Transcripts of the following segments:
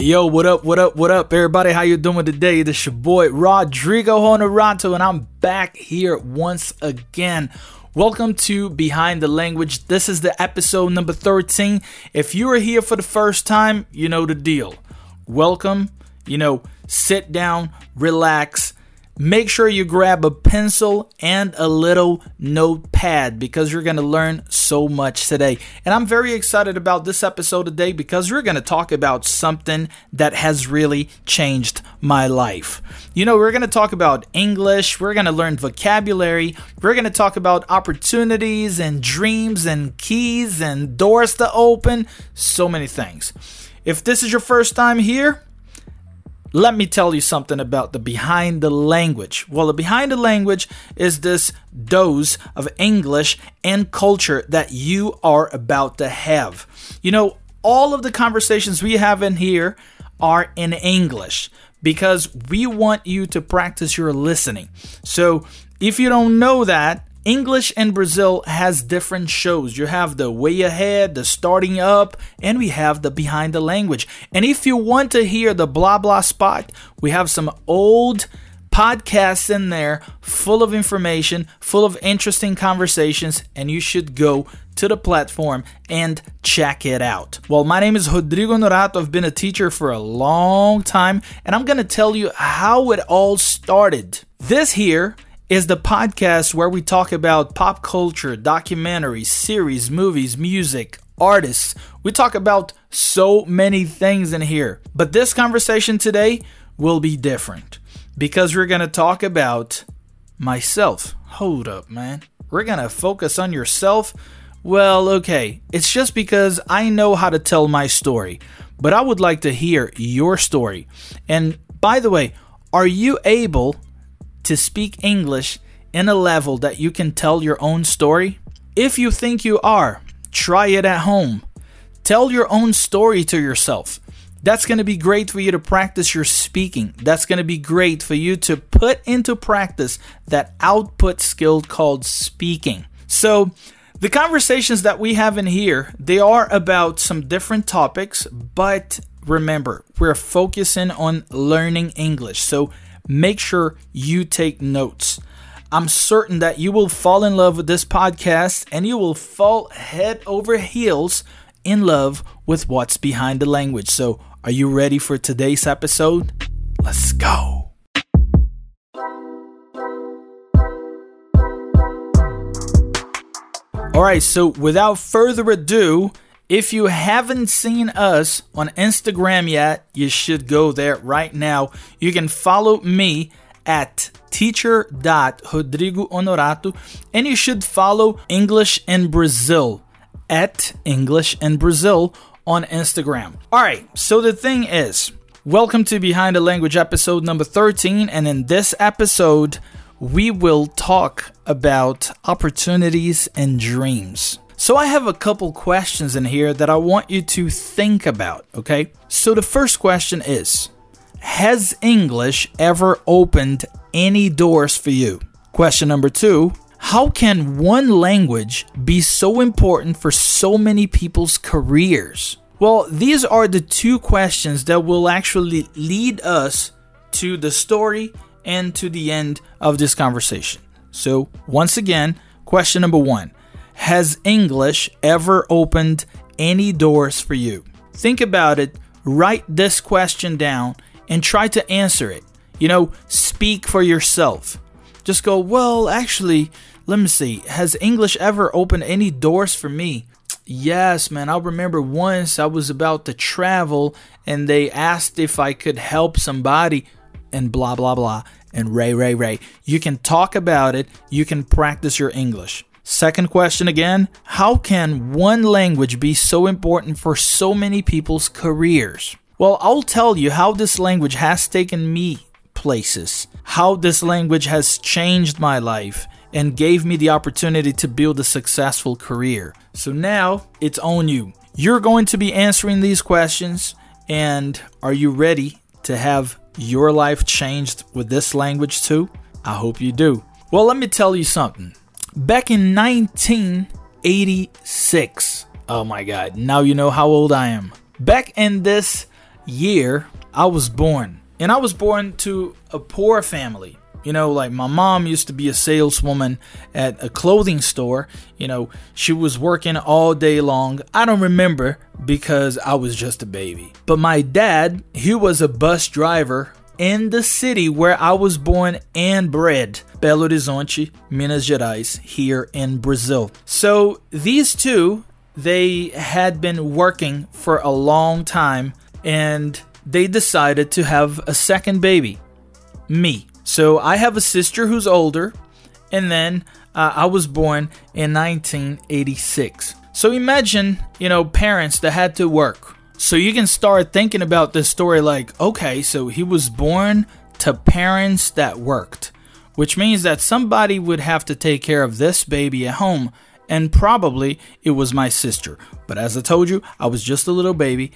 Yo, what up, what up, what up, everybody? How you doing today? This your boy Rodrigo Honorato, and I'm back here once again. Welcome to Behind the Language. This is the episode number 13. If you are here for the first time, you know the deal. Welcome, you know, sit down, relax, Make sure you grab a pencil and a little notepad because you're going to learn so much today. And I'm very excited about this episode today because we're going to talk about something that has really changed my life. You know, we're going to talk about English, we're going to learn vocabulary, we're going to talk about opportunities and dreams and keys and doors to open, so many things. If this is your first time here, let me tell you something about the behind the language. Well, the behind the language is this dose of English and culture that you are about to have. You know, all of the conversations we have in here are in English because we want you to practice your listening. So, if you don't know that, English in Brazil has different shows. You have the way ahead, the starting up, and we have the behind the language. And if you want to hear the blah blah spot, we have some old podcasts in there full of information, full of interesting conversations, and you should go to the platform and check it out. Well, my name is Rodrigo Honorato. I've been a teacher for a long time, and I'm going to tell you how it all started. This here is the podcast where we talk about pop culture, documentaries, series, movies, music, artists. We talk about so many things in here. But this conversation today will be different because we're going to talk about myself. Hold up, man. We're going to focus on yourself. Well, okay. It's just because I know how to tell my story, but I would like to hear your story. And by the way, are you able to speak English in a level that you can tell your own story? If you think you are, try it at home. Tell your own story to yourself. That's going to be great for you to practice your speaking. That's going to be great for you to put into practice that output skill called speaking. So, the conversations that we have in here, they are about some different topics, but remember, we're focusing on learning English. So, make sure you take notes. I'm certain that you will fall in love with this podcast and you will fall head over heels in love with what's behind the language. So, are you ready for today's episode? Let's go. All right, so without further ado, if you haven't seen us on Instagram yet, you should go there right now. You can follow me at teacher.rodrigohonorato and you should follow English in Brazil at English in Brazil on Instagram. All right, so the thing is, welcome to Behind the Language episode number 13 and in this episode we will talk about opportunities and dreams. So I have a couple questions in here that I want you to think about, okay? So the first question is Has English ever opened any doors for you? Question number two How can one language be so important for so many people's careers? Well, these are the two questions that will actually lead us to the story and to the end of this conversation. So, once again, question number one has English ever opened any doors for you? Think about it, write this question down, and try to answer it. You know, speak for yourself. Just go, well, actually, let me see. Has English ever opened any doors for me? Yes, man. I remember once I was about to travel and they asked if I could help somebody and blah, blah, blah. And ray, ray, ray. You can talk about it, you can practice your English. Second question again How can one language be so important for so many people's careers? Well, I'll tell you how this language has taken me places, how this language has changed my life and gave me the opportunity to build a successful career. So now it's on you. You're going to be answering these questions, and are you ready to have your life changed with this language too? I hope you do. Well, let me tell you something. Back in 1986, oh my god, now you know how old I am. Back in this year I was born. And I was born to a poor family. You know, like my mom used to be a saleswoman at a clothing store. You know, she was working all day long. I don't remember because I was just a baby. But my dad, he was a bus driver in the city where I was born and bred, Belo Horizonte, Minas Gerais, here in Brazil. So these two, they had been working for a long time and they decided to have a second baby, me. So I have a sister who's older, and then uh, I was born in 1986. So imagine, you know, parents that had to work. So you can start thinking about this story like, okay, so he was born to parents that worked, which means that somebody would have to take care of this baby at home, and probably it was my sister. But as I told you, I was just a little baby.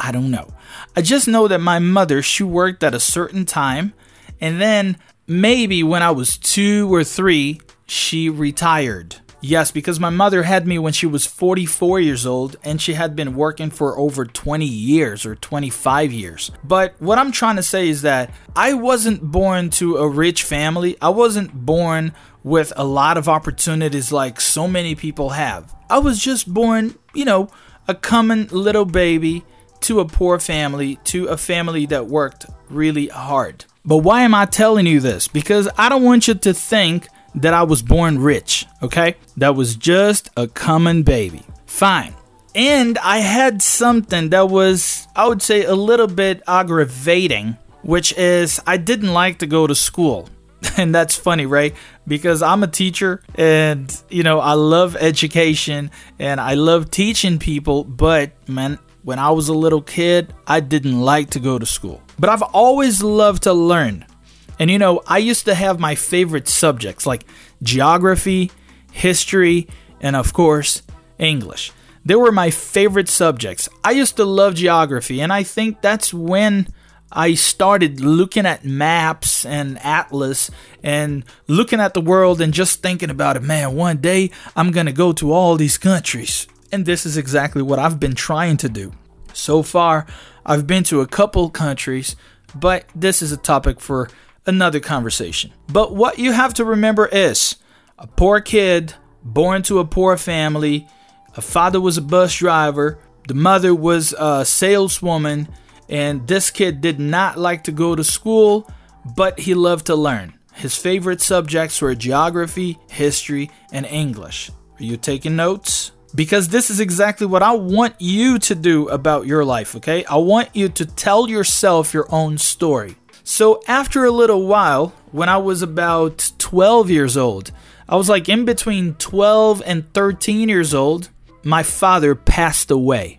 I don't know. I just know that my mother, she worked at a certain time and then maybe when I was two or three, she retired. Yes, because my mother had me when she was 44 years old and she had been working for over 20 years or 25 years. But what I'm trying to say is that I wasn't born to a rich family. I wasn't born with a lot of opportunities like so many people have. I was just born, you know, a common little baby to a poor family, to a family that worked really hard. But why am I telling you this? Because I don't want you to think that I was born rich, okay? That was just a common baby. Fine. And I had something that was, I would say, a little bit aggravating, which is I didn't like to go to school. And that's funny, right? Because I'm a teacher and, you know, I love education and I love teaching people, but man, when I was a little kid, I didn't like to go to school. But I've always loved to learn. And you know, I used to have my favorite subjects like geography, history, and of course, English. They were my favorite subjects. I used to love geography, and I think that's when I started looking at maps and atlas and looking at the world and just thinking about it. Man, one day I'm going to go to all these countries. And this is exactly what I've been trying to do. So far, I've been to a couple countries, but this is a topic for another conversation. But what you have to remember is a poor kid born to a poor family, a father was a bus driver, the mother was a saleswoman, and this kid did not like to go to school, but he loved to learn. His favorite subjects were geography, history, and English. Are you taking notes? because this is exactly what I want you to do about your life, okay? I want you to tell yourself your own story. So, after a little while, when I was about 12 years old, I was like in between 12 and 13 years old, my father passed away.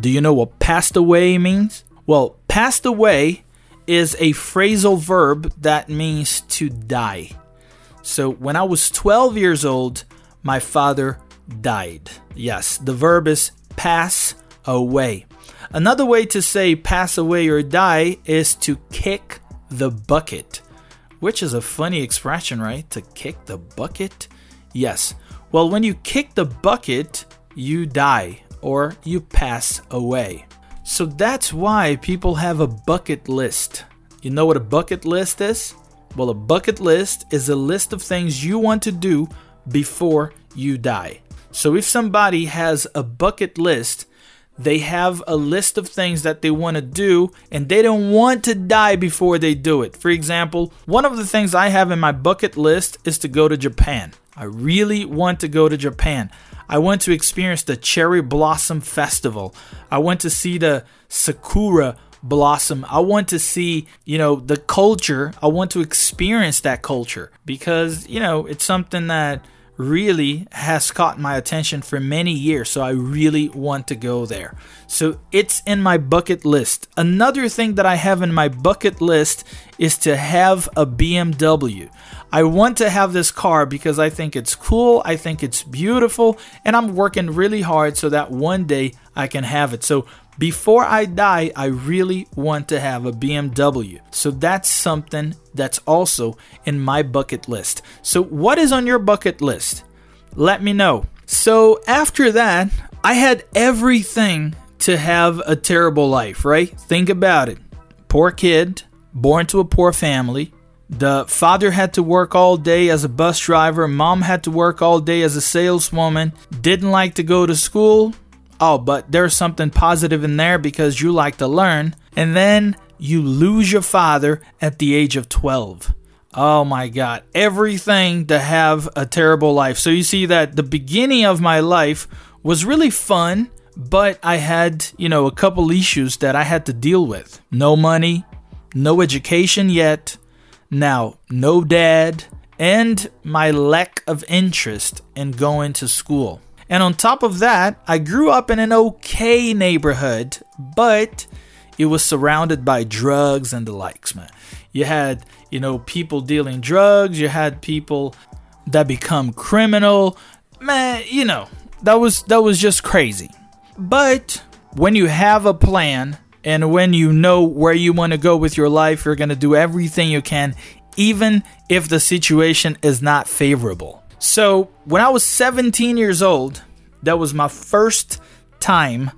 Do you know what passed away means? Well, passed away is a phrasal verb that means to die. So, when I was 12 years old, my father died. Yes, the verb is pass away. Another way to say pass away or die is to kick the bucket, which is a funny expression, right? To kick the bucket? Yes. Well, when you kick the bucket, you die or you pass away. So that's why people have a bucket list. You know what a bucket list is? Well, a bucket list is a list of things you want to do before you die. So if somebody has a bucket list, they have a list of things that they want to do and they don't want to die before they do it. For example, one of the things I have in my bucket list is to go to Japan. I really want to go to Japan. I want to experience the cherry blossom festival. I want to see the sakura blossom. I want to see, you know, the culture. I want to experience that culture because, you know, it's something that really has caught my attention for many years, so I really want to go there. So it's in my bucket list. Another thing that I have in my bucket list is to have a BMW. I want to have this car because I think it's cool, I think it's beautiful, and I'm working really hard so that one day I can have it. So before I die, I really want to have a BMW. So that's something that's also in my bucket list. So, what is on your bucket list? Let me know. So, after that, I had everything to have a terrible life, right? Think about it. Poor kid, born to a poor family. The father had to work all day as a bus driver, mom had to work all day as a saleswoman, didn't like to go to school. Oh, but there's something positive in there because you like to learn. And then you lose your father at the age of 12. Oh my God. Everything to have a terrible life. So you see that the beginning of my life was really fun, but I had, you know, a couple issues that I had to deal with. No money, no education yet, now, no dad, and my lack of interest in going to school. And on top of that, I grew up in an okay neighborhood, but it was surrounded by drugs and the likes, man. You had, you know, people dealing drugs, you had people that become criminal. Man, you know, that was that was just crazy. But when you have a plan and when you know where you want to go with your life, you're going to do everything you can even if the situation is not favorable. So, when I was 17 years old, that was my first time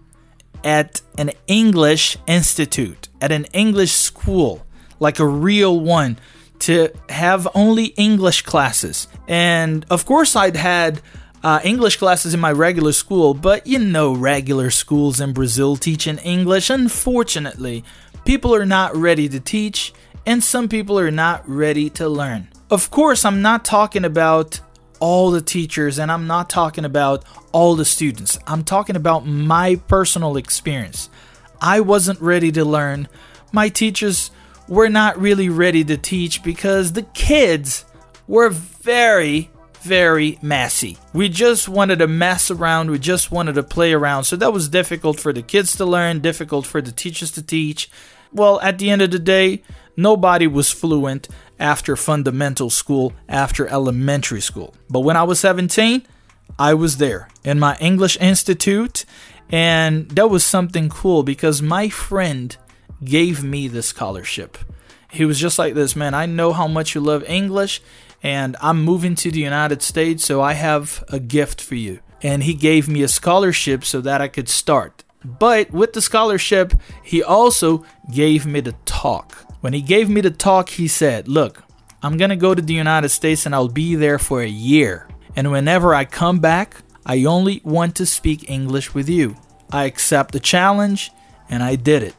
at an English institute, at an English school, like a real one, to have only English classes. And of course, I'd had uh, English classes in my regular school, but you know, regular schools in Brazil teaching English, unfortunately, people are not ready to teach, and some people are not ready to learn. Of course, I'm not talking about all the teachers and I'm not talking about all the students. I'm talking about my personal experience. I wasn't ready to learn. My teachers were not really ready to teach because the kids were very, very messy. We just wanted to mess around, we just wanted to play around. So that was difficult for the kids to learn, difficult for the teachers to teach. Well, at the end of the day, nobody was fluent after fundamental school, after elementary school. But when I was 17, I was there in my English Institute, and that was something cool because my friend gave me the scholarship. He was just like this, man. I know how much you love English, and I'm moving to the United States, so I have a gift for you. And he gave me a scholarship so that I could start. But with the scholarship, he also gave me the talk. When he gave me the talk, he said, Look, I'm gonna go to the United States and I'll be there for a year. And whenever I come back, I only want to speak English with you. I accept the challenge and I did it.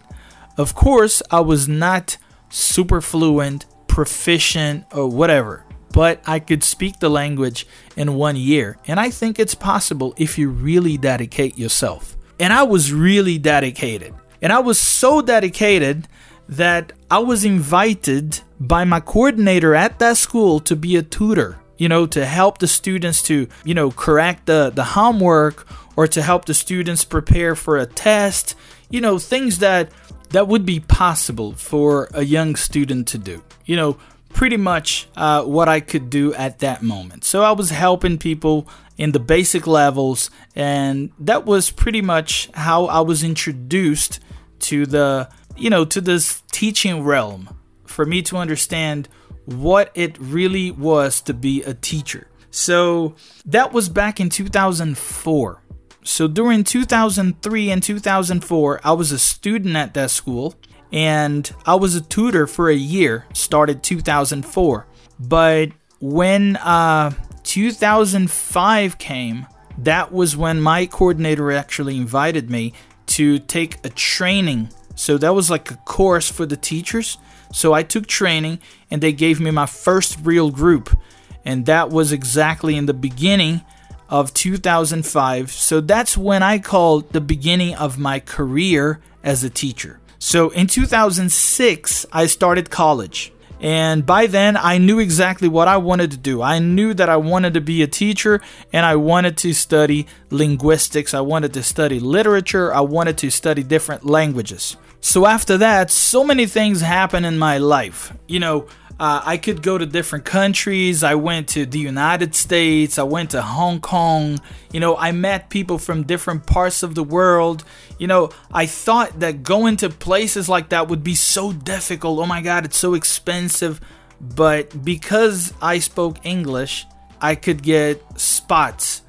Of course, I was not super fluent, proficient, or whatever, but I could speak the language in one year. And I think it's possible if you really dedicate yourself. And I was really dedicated. And I was so dedicated that I was invited by my coordinator at that school to be a tutor, you know, to help the students to, you know, correct the, the homework or to help the students prepare for a test, you know, things that that would be possible for a young student to do. You know, pretty much uh, what I could do at that moment. So I was helping people in the basic levels, and that was pretty much how I was introduced to the, you know, to this teaching realm for me to understand what it really was to be a teacher. So that was back in 2004. So during 2003 and 2004, I was a student at that school and I was a tutor for a year, started 2004. But when uh, 2005 came, that was when my coordinator actually invited me to take a training. So that was like a course for the teachers. So I took training and they gave me my first real group. And that was exactly in the beginning of 2005. So that's when I called the beginning of my career as a teacher. So in 2006, I started college. And by then, I knew exactly what I wanted to do. I knew that I wanted to be a teacher and I wanted to study linguistics. I wanted to study literature. I wanted to study different languages. So after that, so many things happened in my life. You know, uh, I could go to different countries. I went to the United States. I went to Hong Kong. You know, I met people from different parts of the world. You know, I thought that going to places like that would be so difficult. Oh my God, it's so expensive. But because I spoke English, I could get spots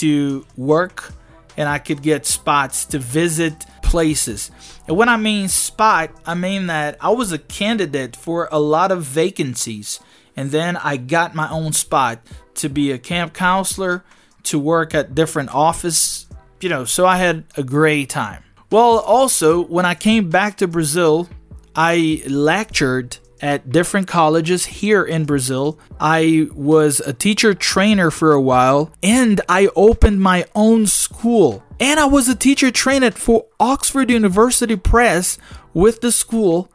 to work and I could get spots to visit places. And when I mean spot, I mean that I was a candidate for a lot of vacancies. And then I got my own spot to be a camp counselor, to work at different office, you know, so I had a great time. Well, also, when I came back to Brazil, I lectured at different colleges here in Brazil. I was a teacher trainer for a while and I opened my own school. And I was a teacher trainer for Oxford University Press with the school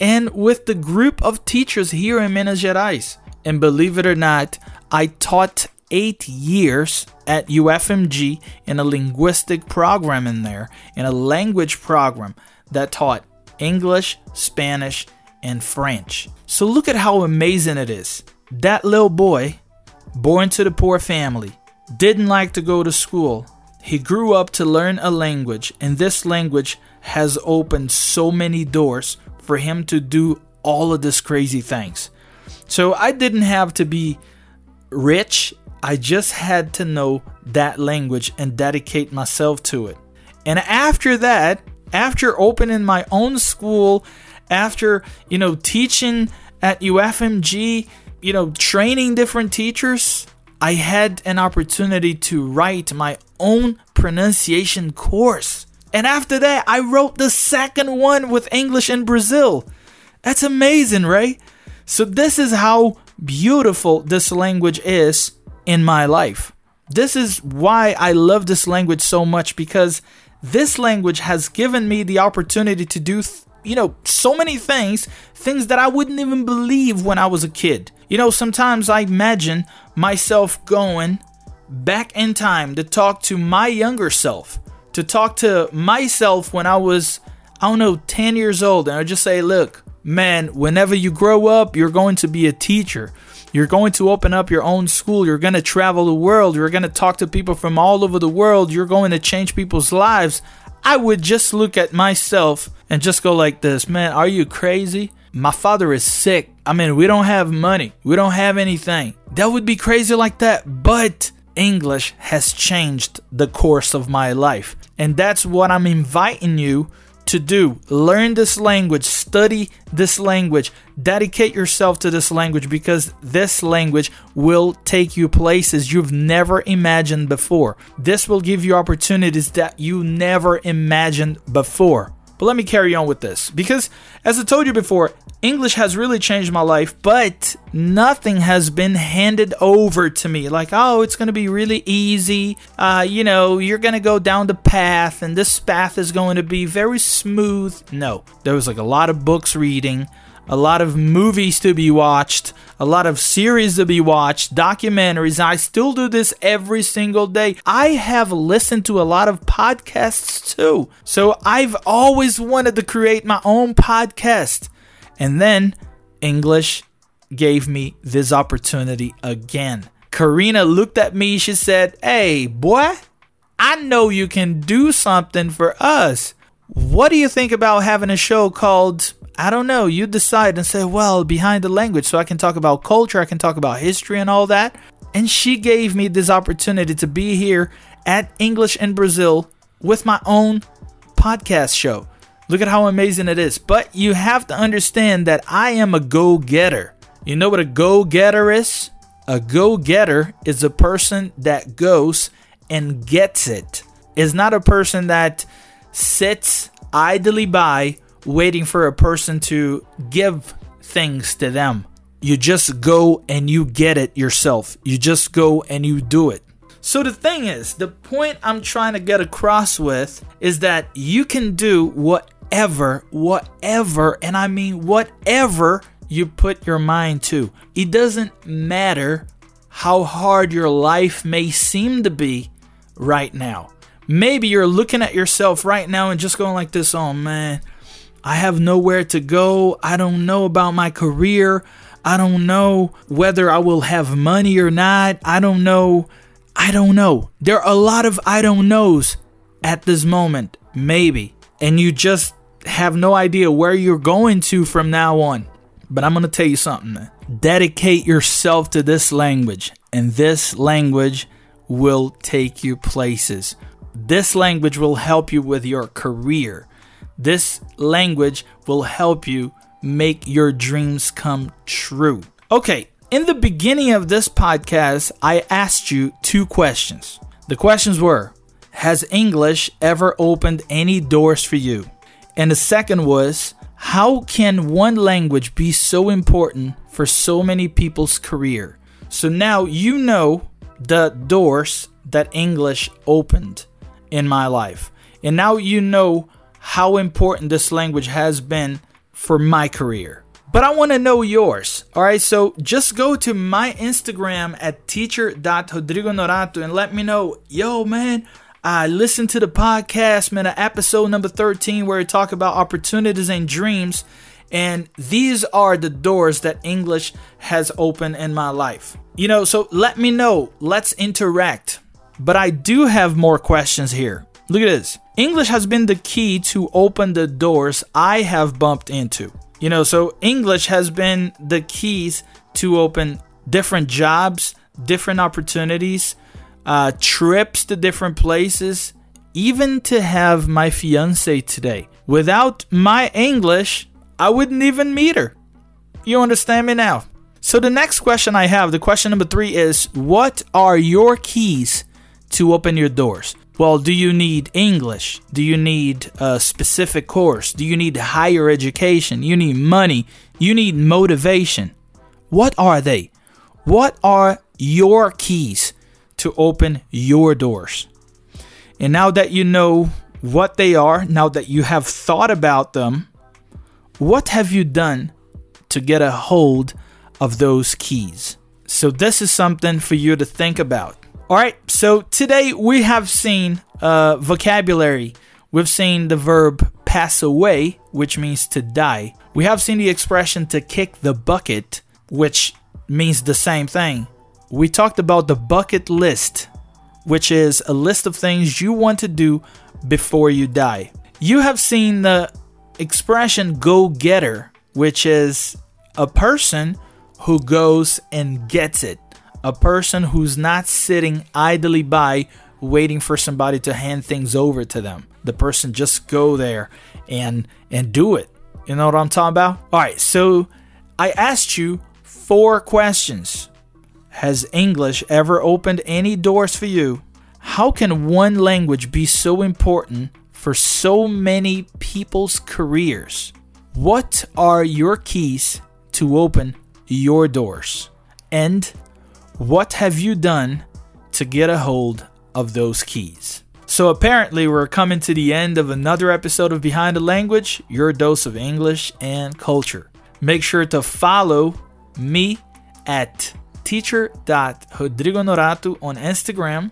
and with the group of teachers here in Minas Gerais. And believe it or not, I taught eight years at UFMG in a linguistic program in there, in a language program that taught English, Spanish, and French. So look at how amazing it is. That little boy, born to the poor family, didn't like to go to school. He grew up to learn a language, and this language has opened so many doors for him to do all of these crazy things. So I didn't have to be rich, I just had to know that language and dedicate myself to it. And after that, after opening my own school after, you know, teaching at UFMG, you know, training different teachers, I had an opportunity to write my own pronunciation course. And after that, I wrote the second one with English in Brazil. That's amazing, right? So, this is how beautiful this language is in my life. This is why I love this language so much because this language has given me the opportunity to do th- you know, so many things, things that I wouldn't even believe when I was a kid. You know, sometimes I imagine myself going back in time to talk to my younger self, to talk to myself when I was, I don't know, 10 years old. And I just say, look, man, whenever you grow up, you're going to be a teacher. You're going to open up your own school. You're going to travel the world. You're going to talk to people from all over the world. You're going to change people's lives. I would just look at myself and just go like this Man, are you crazy? My father is sick. I mean, we don't have money. We don't have anything. That would be crazy like that. But English has changed the course of my life. And that's what I'm inviting you to do. Learn this language, study this language, dedicate yourself to this language because this language will take you places you've never imagined before. This will give you opportunities that you never imagined before. But let me carry on with this because, as I told you before, English has really changed my life, but nothing has been handed over to me. Like, oh, it's going to be really easy. Uh, you know, you're going to go down the path, and this path is going to be very smooth. No, there was like a lot of books reading, a lot of movies to be watched, a lot of series to be watched, documentaries. I still do this every single day. I have listened to a lot of podcasts too. So I've always wanted to create my own podcast. And then English gave me this opportunity again. Karina looked at me. She said, Hey, boy, I know you can do something for us. What do you think about having a show called I don't know. You decide and say, well, behind the language, so I can talk about culture, I can talk about history and all that. And she gave me this opportunity to be here at English in Brazil with my own podcast show. Look at how amazing it is. But you have to understand that I am a go getter. You know what a go getter is? A go getter is a person that goes and gets it. it. Is not a person that sits idly by waiting for a person to give things to them. You just go and you get it yourself. You just go and you do it. So the thing is, the point I'm trying to get across with is that you can do whatever, whatever, and I mean whatever you put your mind to. It doesn't matter how hard your life may seem to be right now. Maybe you're looking at yourself right now and just going like this, oh man, I have nowhere to go. I don't know about my career. I don't know whether I will have money or not. I don't know. I don't know. There are a lot of I don't knows at this moment, maybe. And you just have no idea where you're going to from now on. But I'm going to tell you something. Dedicate yourself to this language, and this language will take you places. this language will help you with your career. This language will help you make your dreams come true. Okay, in the beginning of this podcast, I asked you two questions. The questions were Has English ever opened any doors for you? And the second was How can one language be so important for so many people's career? So now you know the doors that English opened in my life. And now you know how important this language has been for my career. But I want to know yours. All right, so just go to my Instagram at teacher.rodrigohonorato and let me know, yo, man, I listened to the podcast, man, episode number 13, where we talk about opportunities and dreams. And these are the doors that English has opened in my life. You know, so let me know. Let's interact. But I do have more questions here. Look at this. English has been the key to open the doors I have bumped into. You know, so English has been the keys to open different jobs, different opportunities, uh, trips to different places, even to have my fiance today. Without my English, I wouldn't even meet her. You understand me now? So, the next question I have, the question number three is What are your keys to open your doors? Well, do you need English? Do you need a specific course? Do you need higher education? You need money? You need motivation? What are they? What are your keys to open your doors? And now that you know what they are, now that you have thought about them, what have you done to get a hold of those keys? So, this is something for you to think about. All right, so today we have seen uh, vocabulary. We've seen the verb pass away, which means to die. We have seen the expression to kick the bucket, which means the same thing. We talked about the bucket list, which is a list of things you want to do before you die. You have seen the expression go getter, which is a person who goes and gets it a person who's not sitting idly by waiting for somebody to hand things over to them. The person just go there and and do it. You know what I'm talking about? All right, so I asked you four questions. Has English ever opened any doors for you? How can one language be so important for so many people's careers? What are your keys to open your doors? And what have you done to get a hold of those keys? So, apparently, we're coming to the end of another episode of Behind the Language, your dose of English and culture. Make sure to follow me at teacher.rodrigohonorato on Instagram.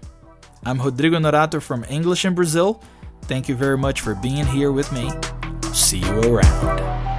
I'm Rodrigo Honorato from English in Brazil. Thank you very much for being here with me. See you around.